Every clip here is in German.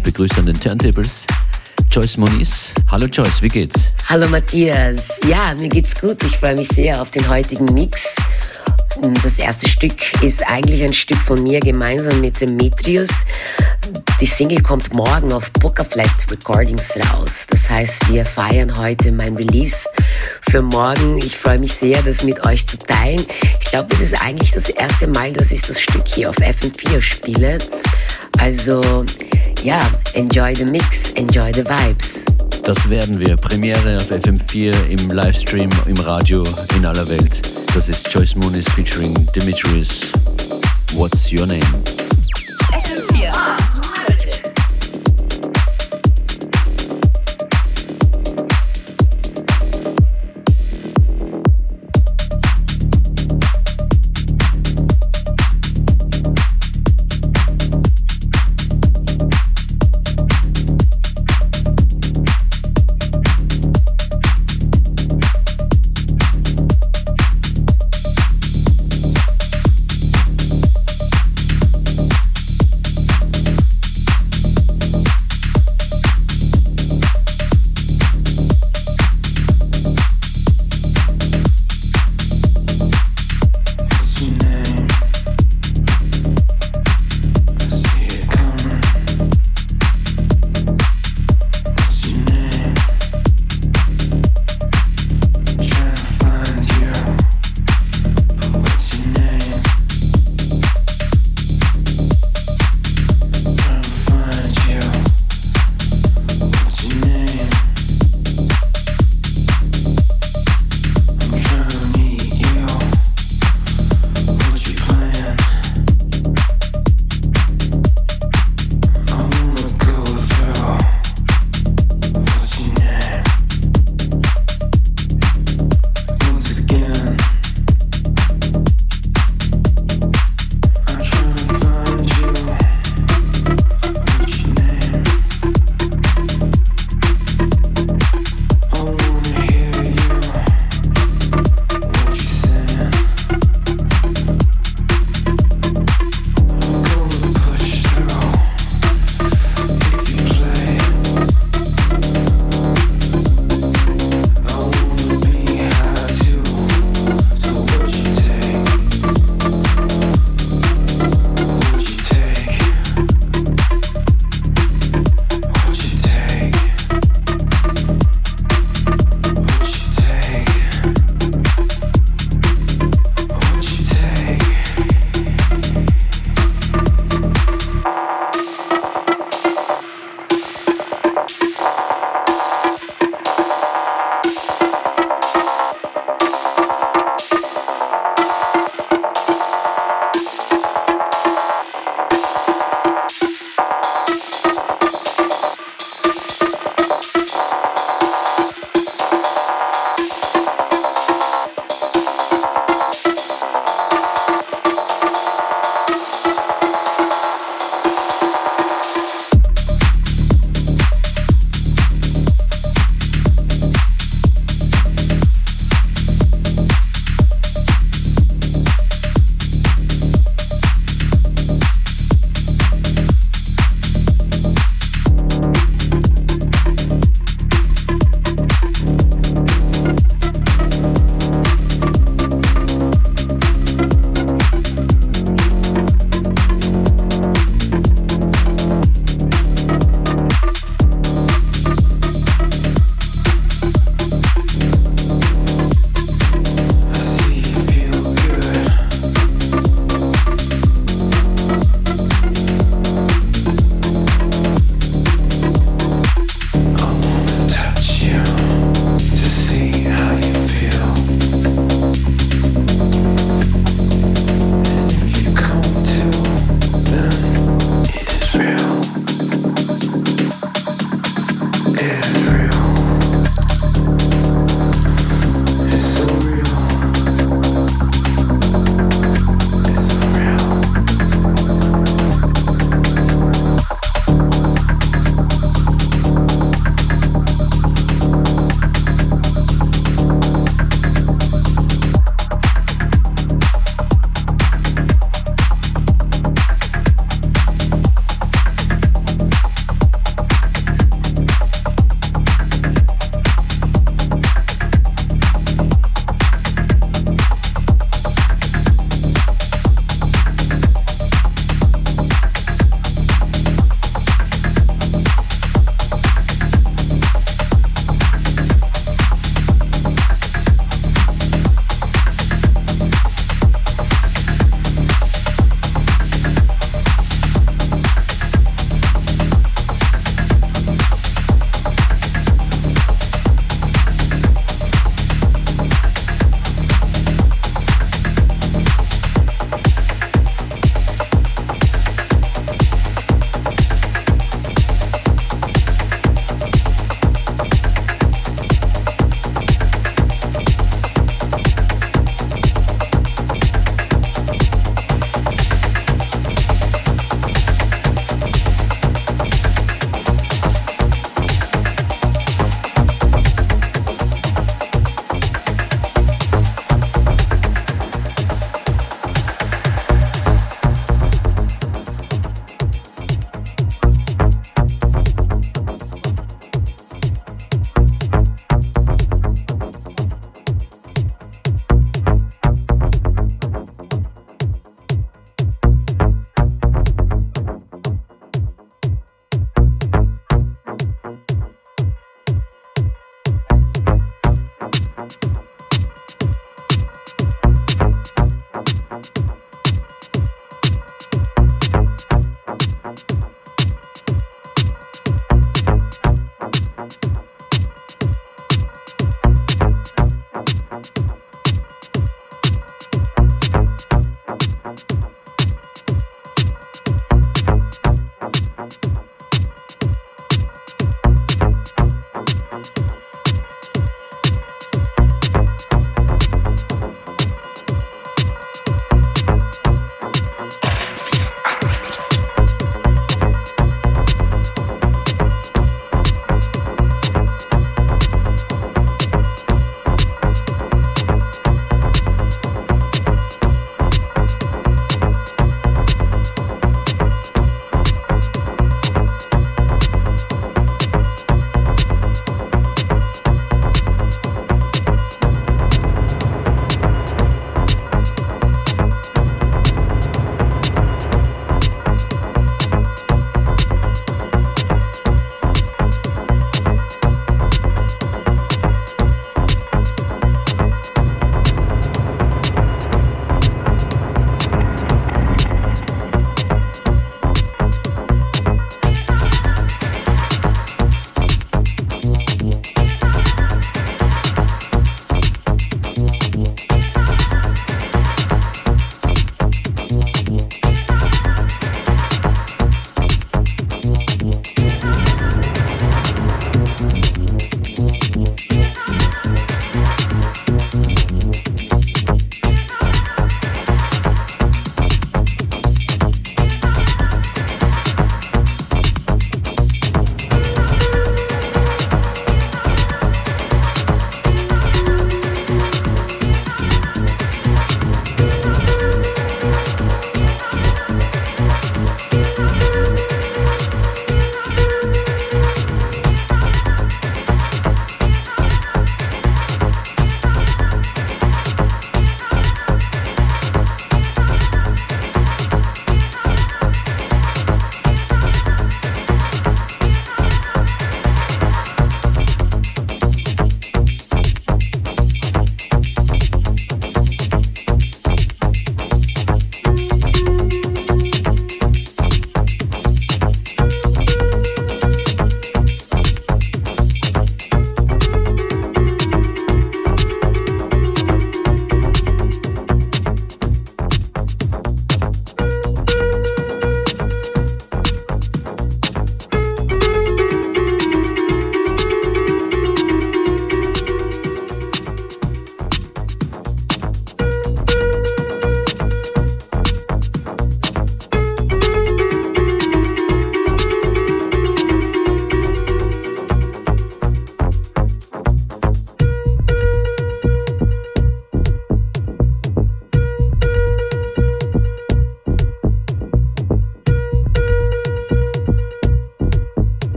ich begrüße an den Turntables Joyce Moniz. Hallo Joyce, wie geht's? Hallo Matthias. Ja, mir geht's gut. Ich freue mich sehr auf den heutigen Mix. Das erste Stück ist eigentlich ein Stück von mir gemeinsam mit Demetrius. Die Single kommt morgen auf Bookerflat Recordings raus. Das heißt, wir feiern heute mein Release für morgen. Ich freue mich sehr, das mit euch zu teilen. Ich glaube, es ist eigentlich das erste Mal, dass ich das Stück hier auf FM4 spiele. Also, ja, enjoy the mix, enjoy the vibes. Das werden wir. Premiere auf FM4 im Livestream, im Radio in aller Welt. Das ist Joyce Moonis featuring Demetrius. What's your name?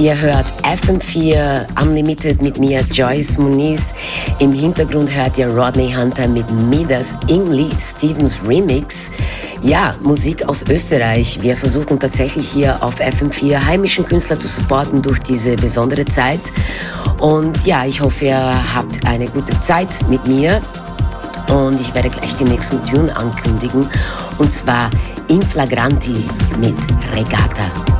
Ihr hört FM4 Unlimited mit mir, Joyce Muniz. Im Hintergrund hört ihr Rodney Hunter mit Midas Ingli Stevens Remix. Ja, Musik aus Österreich. Wir versuchen tatsächlich hier auf FM4 heimischen Künstler zu supporten durch diese besondere Zeit. Und ja, ich hoffe, ihr habt eine gute Zeit mit mir. Und ich werde gleich den nächsten Tune ankündigen. Und zwar Inflagranti mit Regatta.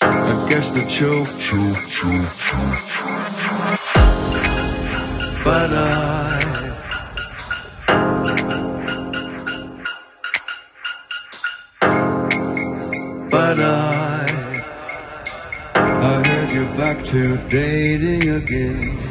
I guess the chill, chill, chill, chill. But I. But I. I heard you're back to dating again.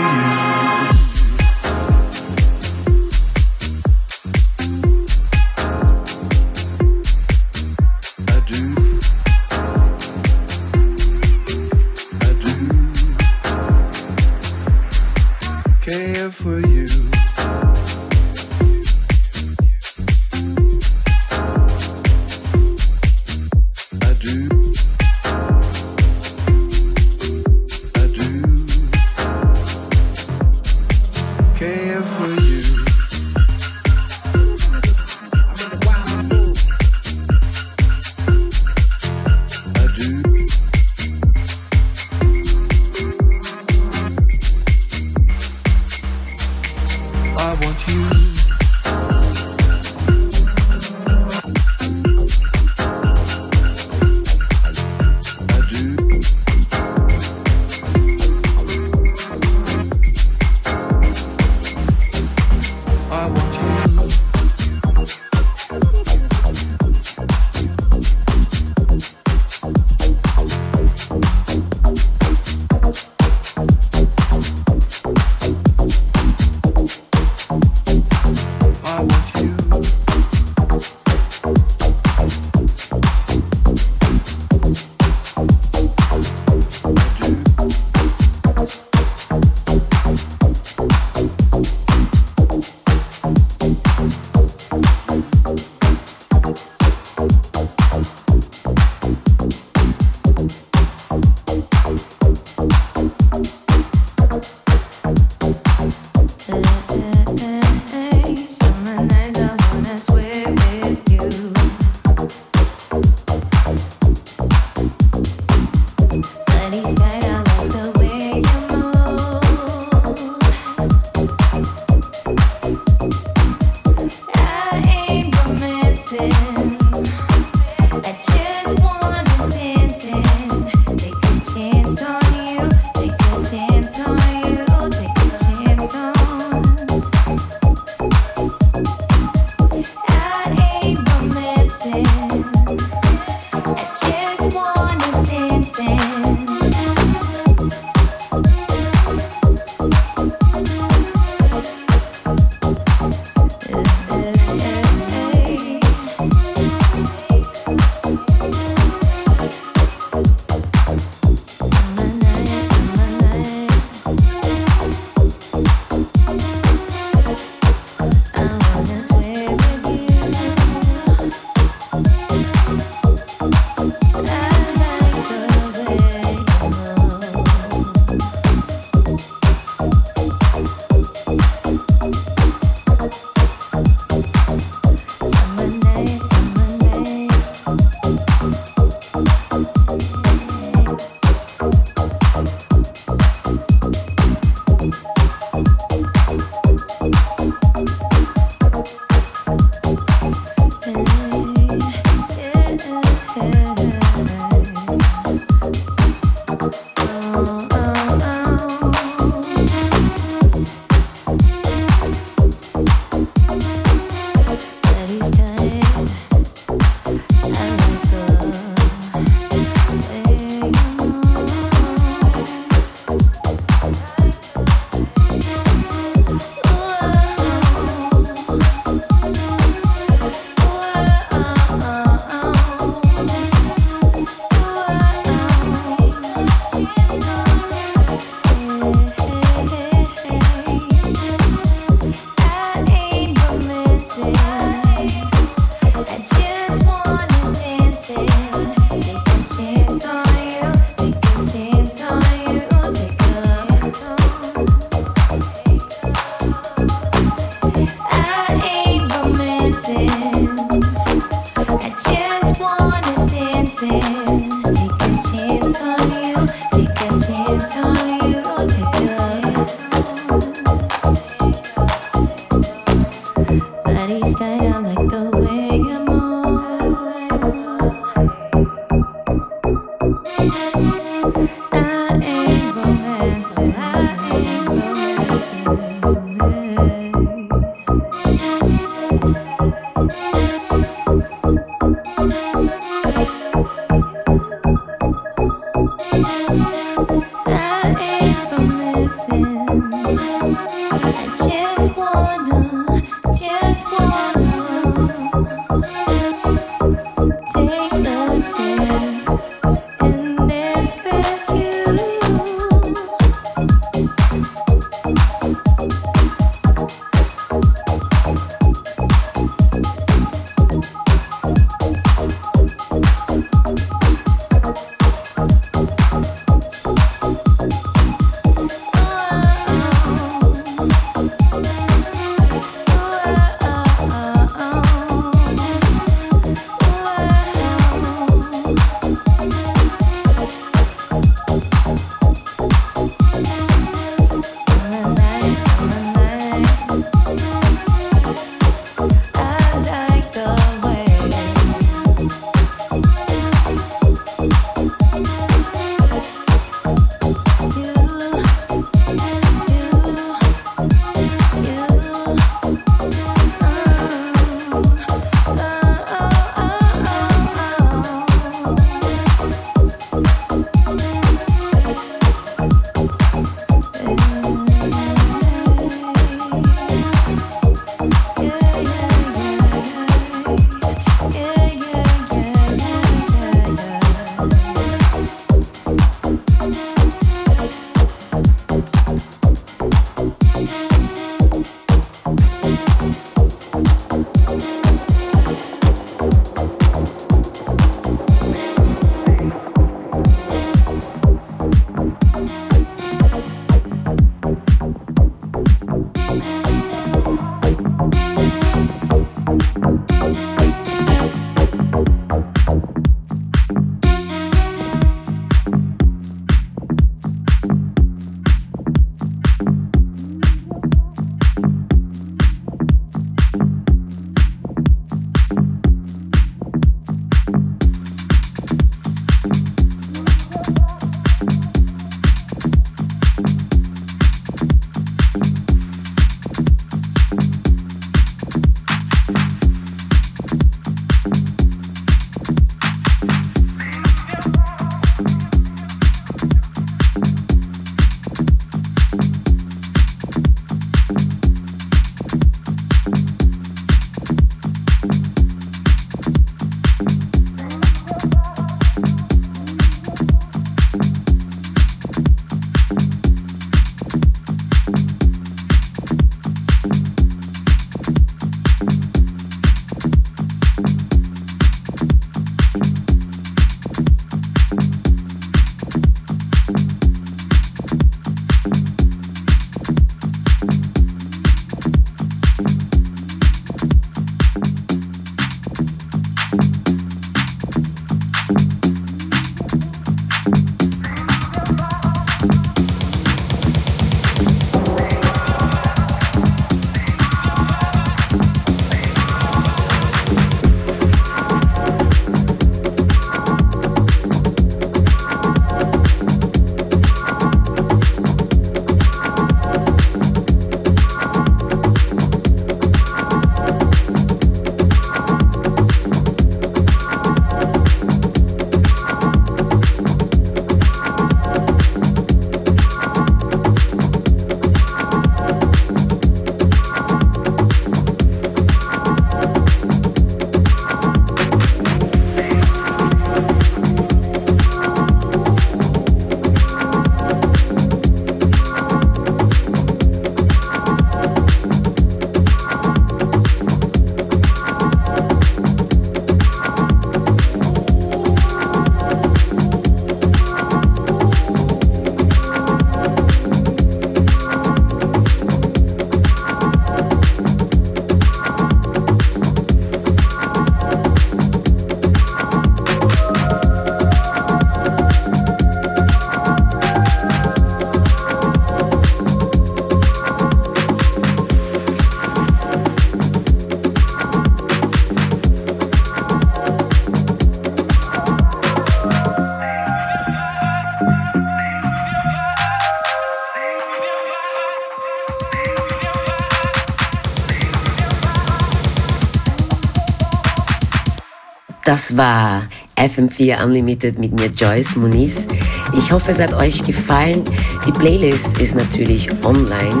Das war FM4 Unlimited mit mir Joyce Muniz. Ich hoffe, es hat euch gefallen. Die Playlist ist natürlich online.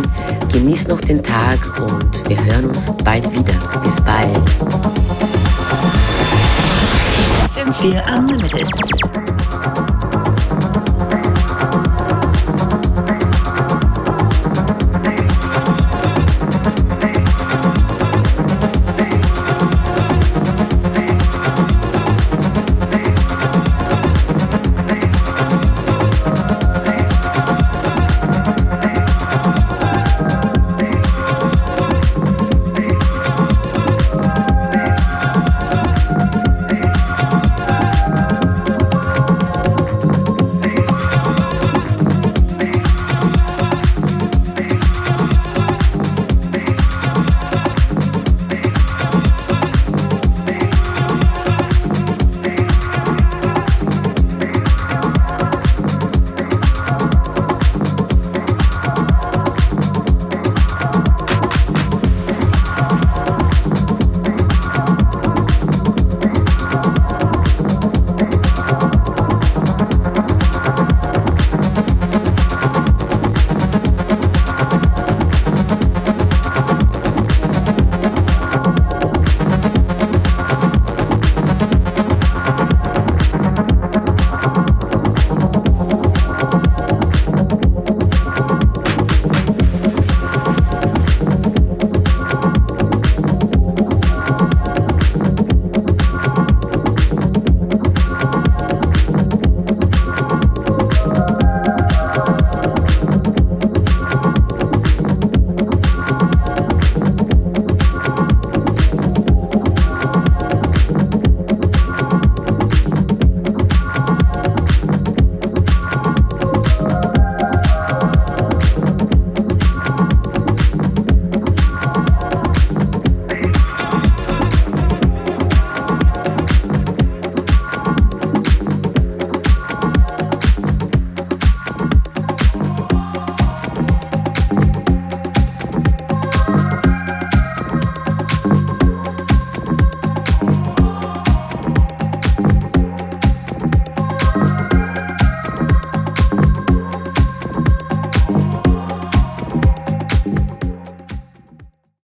Genießt noch den Tag und wir hören uns bald wieder. Bis bald. FM4 Unlimited.